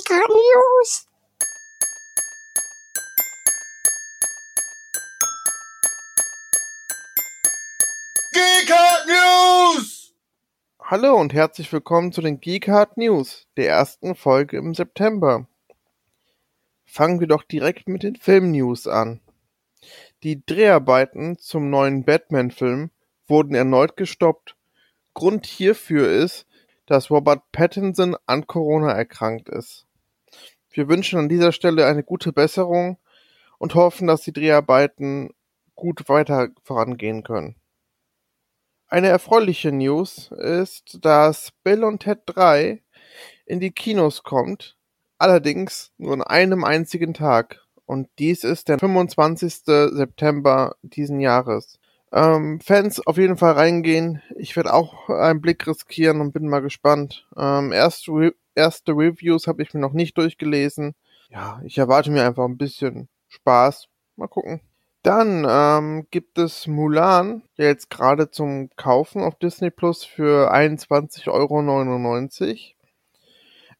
GK News. Geekart News! Hallo und herzlich willkommen zu den Geekart News, der ersten Folge im September. Fangen wir doch direkt mit den Film-News an. Die Dreharbeiten zum neuen Batman-Film wurden erneut gestoppt. Grund hierfür ist, dass Robert Pattinson an Corona erkrankt ist. Wir wünschen an dieser Stelle eine gute Besserung und hoffen, dass die Dreharbeiten gut weiter vorangehen können. Eine erfreuliche News ist, dass Bill und Ted 3 in die Kinos kommt, allerdings nur an einem einzigen Tag. Und dies ist der 25. September diesen Jahres. Ähm, Fans auf jeden Fall reingehen. Ich werde auch einen Blick riskieren und bin mal gespannt. Ähm, erste, Re erste Reviews habe ich mir noch nicht durchgelesen. Ja, ich erwarte mir einfach ein bisschen Spaß. Mal gucken. Dann ähm, gibt es Mulan, der jetzt gerade zum Kaufen auf Disney Plus für 21,99 Euro.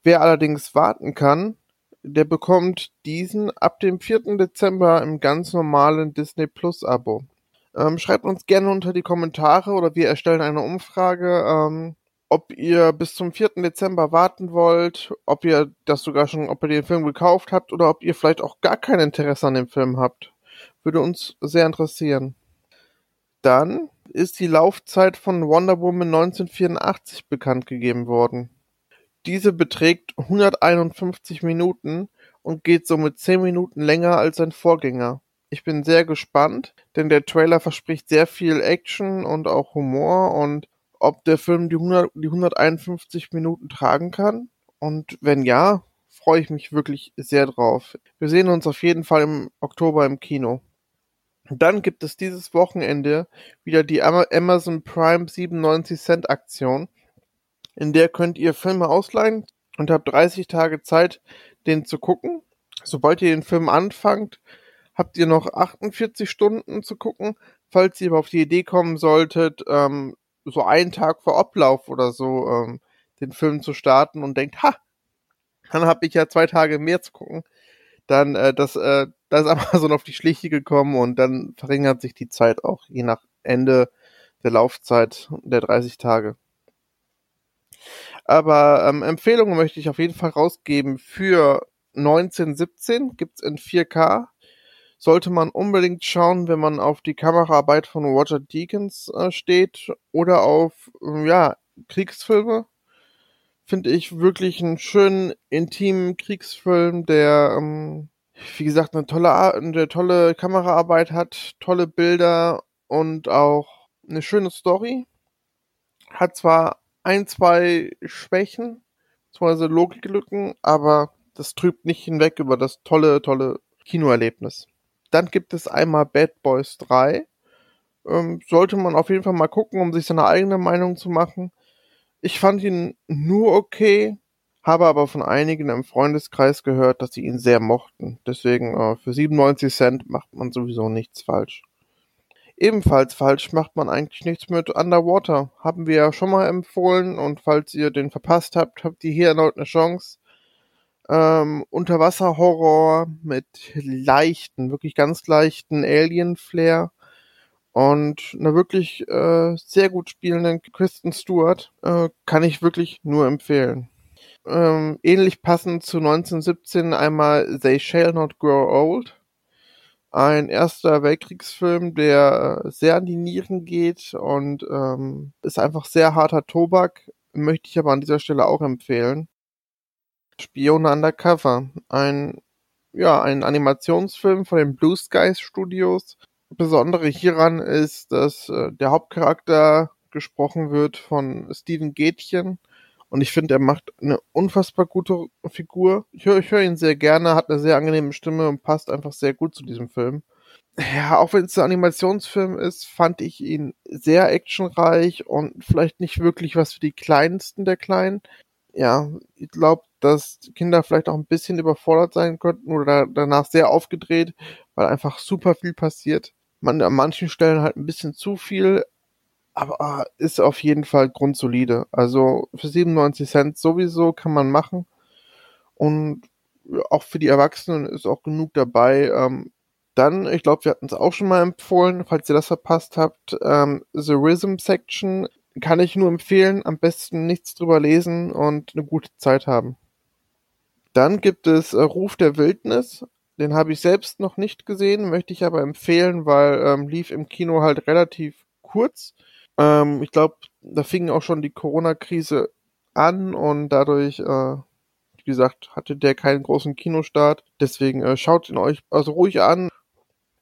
Wer allerdings warten kann, der bekommt diesen ab dem 4. Dezember im ganz normalen Disney Plus Abo. Ähm, schreibt uns gerne unter die Kommentare oder wir erstellen eine Umfrage, ähm, ob ihr bis zum 4. Dezember warten wollt, ob ihr das sogar schon, ob ihr den Film gekauft habt oder ob ihr vielleicht auch gar kein Interesse an dem Film habt. Würde uns sehr interessieren. Dann ist die Laufzeit von Wonder Woman 1984 bekannt gegeben worden. Diese beträgt 151 Minuten und geht somit 10 Minuten länger als sein Vorgänger. Ich bin sehr gespannt, denn der Trailer verspricht sehr viel Action und auch Humor und ob der Film die, 100, die 151 Minuten tragen kann. Und wenn ja, freue ich mich wirklich sehr drauf. Wir sehen uns auf jeden Fall im Oktober im Kino. Dann gibt es dieses Wochenende wieder die Amazon Prime 97 Cent Aktion. In der könnt ihr Filme ausleihen und habt 30 Tage Zeit, den zu gucken. Sobald ihr den Film anfangt, habt ihr noch 48 Stunden zu gucken. Falls ihr aber auf die Idee kommen solltet, ähm, so einen Tag vor Ablauf oder so ähm, den Film zu starten und denkt, ha, dann habe ich ja zwei Tage mehr zu gucken, dann äh, das, äh, da ist Amazon auf die Schliche gekommen und dann verringert sich die Zeit auch je nach Ende der Laufzeit der 30 Tage. Aber ähm, Empfehlungen möchte ich auf jeden Fall rausgeben. Für 1917 gibt's in 4K. Sollte man unbedingt schauen, wenn man auf die Kameraarbeit von Roger Deakins äh, steht oder auf äh, ja, Kriegsfilme. Finde ich wirklich einen schönen, intimen Kriegsfilm, der ähm, wie gesagt, eine tolle, eine tolle Kameraarbeit hat, tolle Bilder und auch eine schöne Story. Hat zwar ein, zwei Schwächen, beziehungsweise Logiklücken, aber das trübt nicht hinweg über das tolle, tolle Kinoerlebnis. Dann gibt es einmal Bad Boys 3. Ähm, sollte man auf jeden Fall mal gucken, um sich seine eigene Meinung zu machen. Ich fand ihn nur okay, habe aber von einigen im Freundeskreis gehört, dass sie ihn sehr mochten. Deswegen äh, für 97 Cent macht man sowieso nichts falsch. Ebenfalls falsch macht man eigentlich nichts mit Underwater. Haben wir ja schon mal empfohlen und falls ihr den verpasst habt, habt ihr hier erneut eine Chance. Ähm, Unterwasserhorror mit leichten, wirklich ganz leichten Alien-Flair und einer wirklich äh, sehr gut spielenden Kristen Stewart äh, kann ich wirklich nur empfehlen. Ähm, ähnlich passend zu 1917 einmal They Shall Not Grow Old. Ein erster Weltkriegsfilm, der sehr an die Nieren geht und ähm, ist einfach sehr harter Tobak. Möchte ich aber an dieser Stelle auch empfehlen. Spione Undercover. Ein, ja, ein Animationsfilm von den Blue Skies Studios. Besondere hieran ist, dass äh, der Hauptcharakter gesprochen wird von Steven Gätchen und ich finde, er macht eine unfassbar gute Figur. Ich höre hör ihn sehr gerne, hat eine sehr angenehme Stimme und passt einfach sehr gut zu diesem Film. Ja, auch wenn es ein Animationsfilm ist, fand ich ihn sehr actionreich und vielleicht nicht wirklich was für die Kleinsten der Kleinen. Ja, ich glaube, dass Kinder vielleicht auch ein bisschen überfordert sein könnten oder danach sehr aufgedreht, weil einfach super viel passiert. Man an manchen Stellen halt ein bisschen zu viel, aber ist auf jeden Fall grundsolide. Also für 97 Cent sowieso kann man machen. Und auch für die Erwachsenen ist auch genug dabei. Ähm, dann, ich glaube, wir hatten es auch schon mal empfohlen, falls ihr das verpasst habt, ähm, The Rhythm Section kann ich nur empfehlen. Am besten nichts drüber lesen und eine gute Zeit haben. Dann gibt es äh, Ruf der Wildnis. Den habe ich selbst noch nicht gesehen, möchte ich aber empfehlen, weil ähm, lief im Kino halt relativ kurz. Ähm, ich glaube, da fing auch schon die Corona-Krise an und dadurch, äh, wie gesagt, hatte der keinen großen Kinostart. Deswegen äh, schaut ihn euch also ruhig an.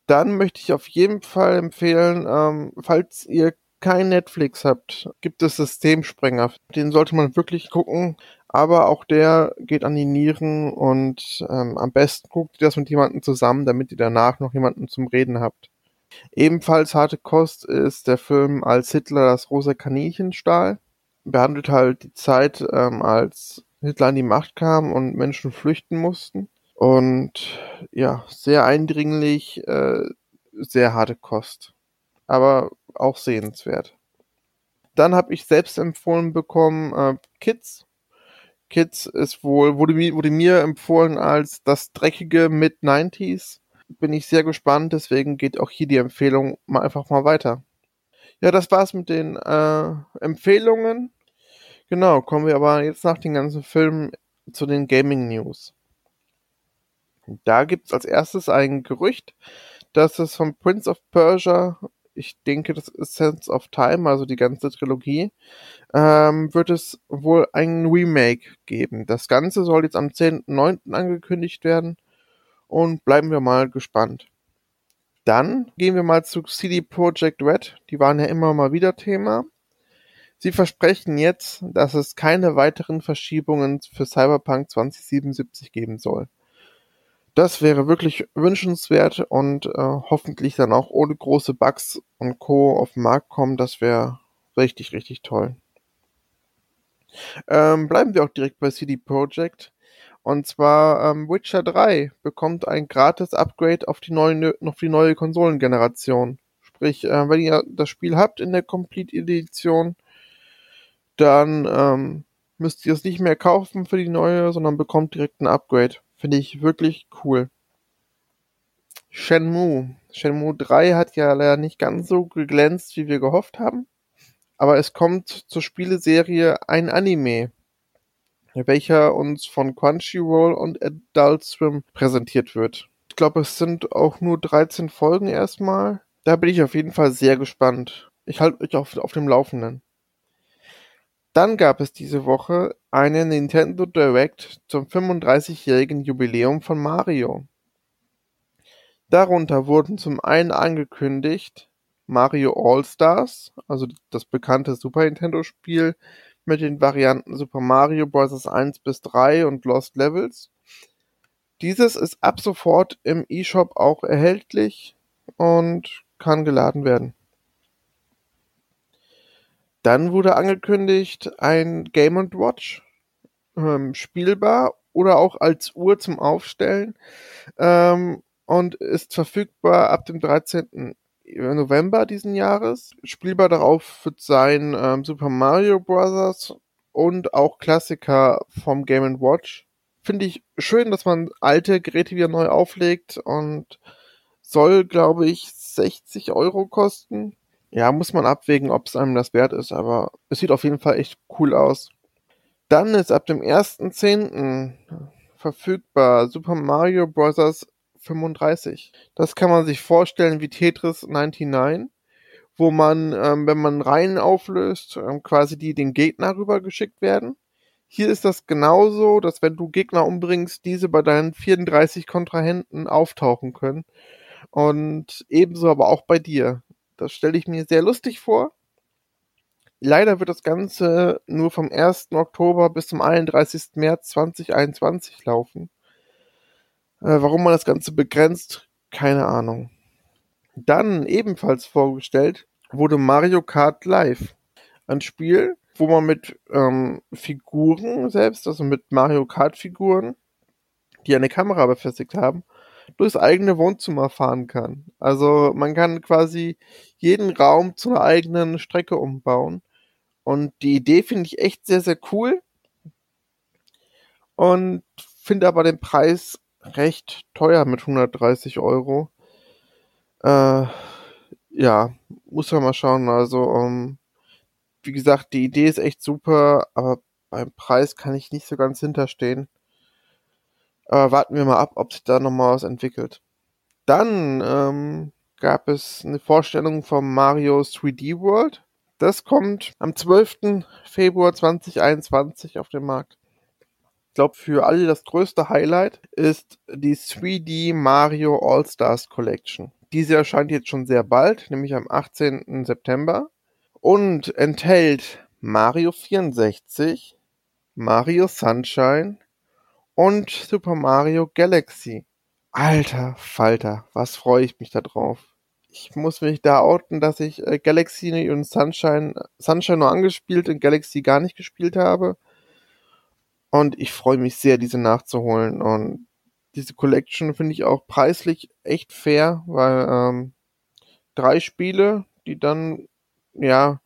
Dann möchte ich auf jeden Fall empfehlen, ähm, falls ihr kein Netflix habt, gibt es Systemsprenger. Den sollte man wirklich gucken. Aber auch der geht an die Nieren und ähm, am besten guckt ihr das mit jemandem zusammen, damit ihr danach noch jemanden zum Reden habt. Ebenfalls harte Kost ist der Film Als Hitler das rosa Kaninchen stahl. Behandelt halt die Zeit, ähm, als Hitler an die Macht kam und Menschen flüchten mussten. Und ja, sehr eindringlich, äh, sehr harte Kost. Aber auch sehenswert. Dann habe ich selbst empfohlen bekommen äh, Kids. Kids ist wohl, wurde, wurde mir empfohlen als das dreckige Mid-90s. Bin ich sehr gespannt, deswegen geht auch hier die Empfehlung mal einfach mal weiter. Ja, das war's mit den äh, Empfehlungen. Genau, kommen wir aber jetzt nach den ganzen Filmen zu den Gaming News. Da gibt's als erstes ein Gerücht, dass es von Prince of Persia, ich denke, das Sense of Time, also die ganze Trilogie, ähm, wird es wohl ein Remake geben. Das Ganze soll jetzt am 10.9. angekündigt werden und bleiben wir mal gespannt. Dann gehen wir mal zu CD Projekt Red. Die waren ja immer mal wieder Thema. Sie versprechen jetzt, dass es keine weiteren Verschiebungen für Cyberpunk 2077 geben soll. Das wäre wirklich wünschenswert und äh, hoffentlich dann auch ohne große Bugs und Co. auf den Markt kommen. Das wäre richtig, richtig toll. Ähm, bleiben wir auch direkt bei CD Projekt. Und zwar ähm, Witcher 3 bekommt ein gratis Upgrade auf die neue, auf die neue Konsolengeneration. Sprich, äh, wenn ihr das Spiel habt in der Complete Edition, dann ähm, müsst ihr es nicht mehr kaufen für die neue, sondern bekommt direkt ein Upgrade. Finde ich wirklich cool. Shenmue. Shenmue 3 hat ja leider nicht ganz so geglänzt, wie wir gehofft haben. Aber es kommt zur Spieleserie ein Anime, welcher uns von Crunchyroll und Adult Swim präsentiert wird. Ich glaube, es sind auch nur 13 Folgen erstmal. Da bin ich auf jeden Fall sehr gespannt. Ich halte euch auf, auf dem Laufenden. Dann gab es diese Woche eine Nintendo Direct zum 35-jährigen Jubiläum von Mario. Darunter wurden zum einen angekündigt Mario All-Stars, also das bekannte Super Nintendo-Spiel mit den Varianten Super Mario Bros. 1 bis 3 und Lost Levels. Dieses ist ab sofort im eShop auch erhältlich und kann geladen werden. Dann wurde angekündigt ein Game Watch ähm, spielbar oder auch als Uhr zum Aufstellen ähm, und ist verfügbar ab dem 13. November diesen Jahres. Spielbar darauf wird sein ähm, Super Mario Bros. und auch Klassiker vom Game Watch. Finde ich schön, dass man alte Geräte wieder neu auflegt und soll, glaube ich, 60 Euro kosten. Ja, muss man abwägen, ob es einem das wert ist, aber es sieht auf jeden Fall echt cool aus. Dann ist ab dem 1.10. verfügbar Super Mario Bros. 35. Das kann man sich vorstellen wie Tetris 99, wo man, ähm, wenn man Reihen auflöst, ähm, quasi die den Gegner rübergeschickt werden. Hier ist das genauso, dass wenn du Gegner umbringst, diese bei deinen 34 Kontrahenten auftauchen können. Und ebenso aber auch bei dir. Das stelle ich mir sehr lustig vor. Leider wird das Ganze nur vom 1. Oktober bis zum 31. März 2021 laufen. Äh, warum man das Ganze begrenzt, keine Ahnung. Dann ebenfalls vorgestellt wurde Mario Kart Live. Ein Spiel, wo man mit ähm, Figuren selbst, also mit Mario Kart Figuren, die eine Kamera befestigt haben, durchs eigene Wohnzimmer fahren kann. Also man kann quasi jeden Raum zu einer eigenen Strecke umbauen. Und die Idee finde ich echt sehr, sehr cool. Und finde aber den Preis recht teuer mit 130 Euro. Äh, ja, muss man mal schauen. Also, um, ähm, wie gesagt, die Idee ist echt super, aber beim Preis kann ich nicht so ganz hinterstehen. Aber warten wir mal ab, ob sich da nochmal was entwickelt. Dann ähm, gab es eine Vorstellung vom Mario 3D World. Das kommt am 12. Februar 2021 auf den Markt. Ich glaube, für alle das größte Highlight ist die 3D Mario All-Stars Collection. Diese erscheint jetzt schon sehr bald, nämlich am 18. September und enthält Mario 64, Mario Sunshine und Super Mario Galaxy. Alter Falter, was freue ich mich da drauf. Ich muss mich da outen, dass ich äh, Galaxy und Sunshine, Sunshine nur angespielt und Galaxy gar nicht gespielt habe. Und ich freue mich sehr, diese nachzuholen. Und diese Collection finde ich auch preislich echt fair, weil ähm, drei Spiele, die dann ja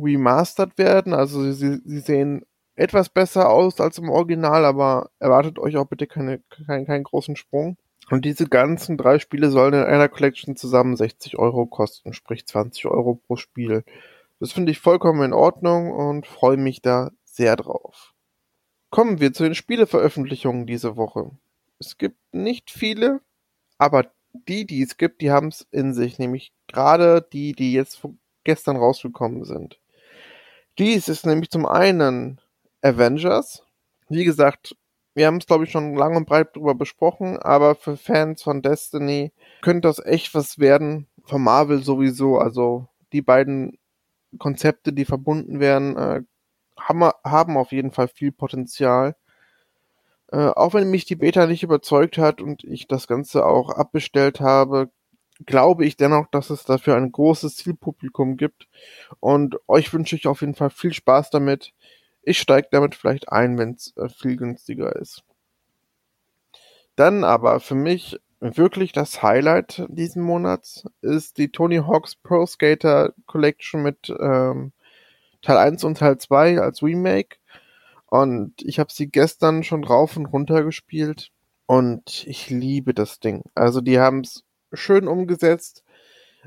remastered werden, also sie, sie sehen etwas besser aus als im Original, aber erwartet euch auch bitte keine, keinen, keinen großen Sprung. Und diese ganzen drei Spiele sollen in einer Collection zusammen 60 Euro kosten, sprich 20 Euro pro Spiel. Das finde ich vollkommen in Ordnung und freue mich da sehr drauf. Kommen wir zu den Spieleveröffentlichungen diese Woche. Es gibt nicht viele, aber die, die es gibt, die haben es in sich, nämlich gerade die, die jetzt gestern rausgekommen sind. Dies ist nämlich zum einen Avengers. Wie gesagt, wir haben es, glaube ich, schon lang und breit drüber besprochen, aber für Fans von Destiny könnte das echt was werden. Von Marvel sowieso. Also die beiden Konzepte, die verbunden werden, äh, haben, haben auf jeden Fall viel Potenzial. Äh, auch wenn mich die Beta nicht überzeugt hat und ich das Ganze auch abbestellt habe, glaube ich dennoch, dass es dafür ein großes Zielpublikum gibt. Und euch wünsche ich auf jeden Fall viel Spaß damit. Ich steige damit vielleicht ein, wenn es äh, viel günstiger ist. Dann aber für mich wirklich das Highlight diesen Monats ist die Tony Hawk's Pro Skater Collection mit ähm, Teil 1 und Teil 2 als Remake. Und ich habe sie gestern schon rauf und runter gespielt. Und ich liebe das Ding. Also die haben es schön umgesetzt.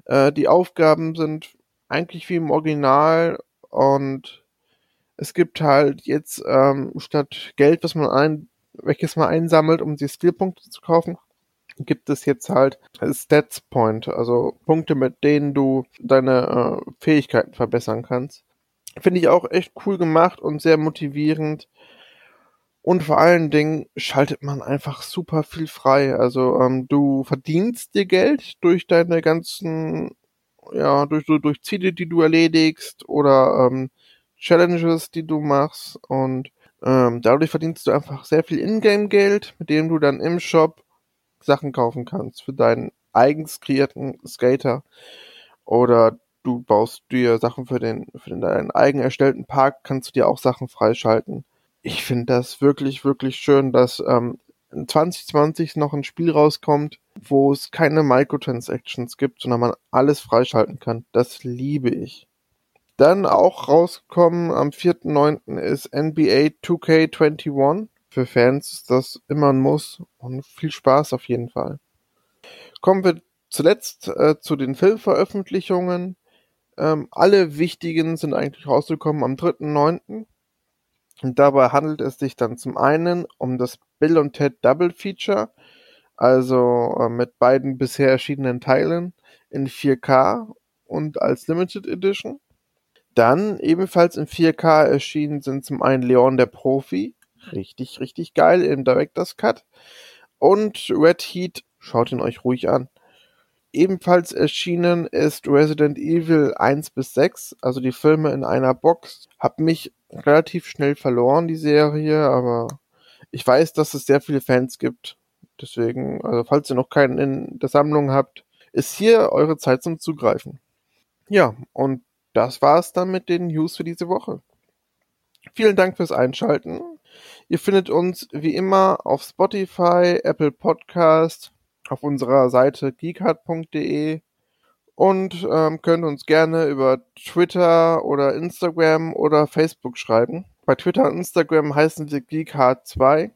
Äh, die Aufgaben sind eigentlich wie im Original und es gibt halt jetzt ähm, statt Geld, was man ein, welches man einsammelt, um die Skillpunkte zu kaufen, gibt es jetzt halt Stats Point, also Punkte, mit denen du deine äh, Fähigkeiten verbessern kannst. Finde ich auch echt cool gemacht und sehr motivierend. Und vor allen Dingen schaltet man einfach super viel frei. Also ähm, du verdienst dir Geld durch deine ganzen, ja, durch, durch Ziele, die du erledigst oder ähm, Challenges, die du machst. Und ähm, dadurch verdienst du einfach sehr viel Ingame-Geld, mit dem du dann im Shop Sachen kaufen kannst für deinen eigens kreierten Skater. Oder du baust dir Sachen für den, für deinen eigen erstellten Park, kannst du dir auch Sachen freischalten ich finde das wirklich, wirklich schön, dass ähm, 2020 noch ein Spiel rauskommt, wo es keine Microtransactions gibt, sondern man alles freischalten kann. Das liebe ich. Dann auch rausgekommen am 4.9. ist NBA 2K21. Für Fans ist das immer ein Muss und viel Spaß auf jeden Fall. Kommen wir zuletzt äh, zu den Filmveröffentlichungen. Ähm, alle wichtigen sind eigentlich rausgekommen am 3.9. Und dabei handelt es sich dann zum einen um das Bill und Ted Double Feature, also äh, mit beiden bisher erschienenen Teilen in 4K und als Limited Edition. Dann ebenfalls in 4K erschienen sind zum einen Leon der Profi, richtig, richtig geil im Director's Cut. Und Red Heat, schaut ihn euch ruhig an. Ebenfalls erschienen ist Resident Evil 1 bis 6, also die Filme in einer Box. Hab mich relativ schnell verloren, die Serie, aber ich weiß, dass es sehr viele Fans gibt. Deswegen, also falls ihr noch keinen in der Sammlung habt, ist hier eure Zeit zum Zugreifen. Ja, und das war's dann mit den News für diese Woche. Vielen Dank fürs Einschalten. Ihr findet uns wie immer auf Spotify, Apple Podcast, auf unserer Seite geekhard.de und ähm, könnt uns gerne über Twitter oder Instagram oder Facebook schreiben. Bei Twitter und Instagram heißen wir GeekHard2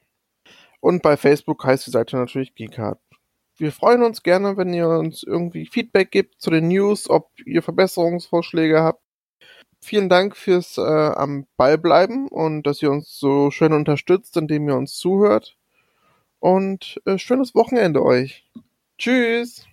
Und bei Facebook heißt die Seite natürlich Geekart. Wir freuen uns gerne, wenn ihr uns irgendwie Feedback gibt zu den News, ob ihr Verbesserungsvorschläge habt. Vielen Dank fürs äh, am Ball bleiben und dass ihr uns so schön unterstützt, indem ihr uns zuhört. Und äh, schönes Wochenende euch. Tschüss.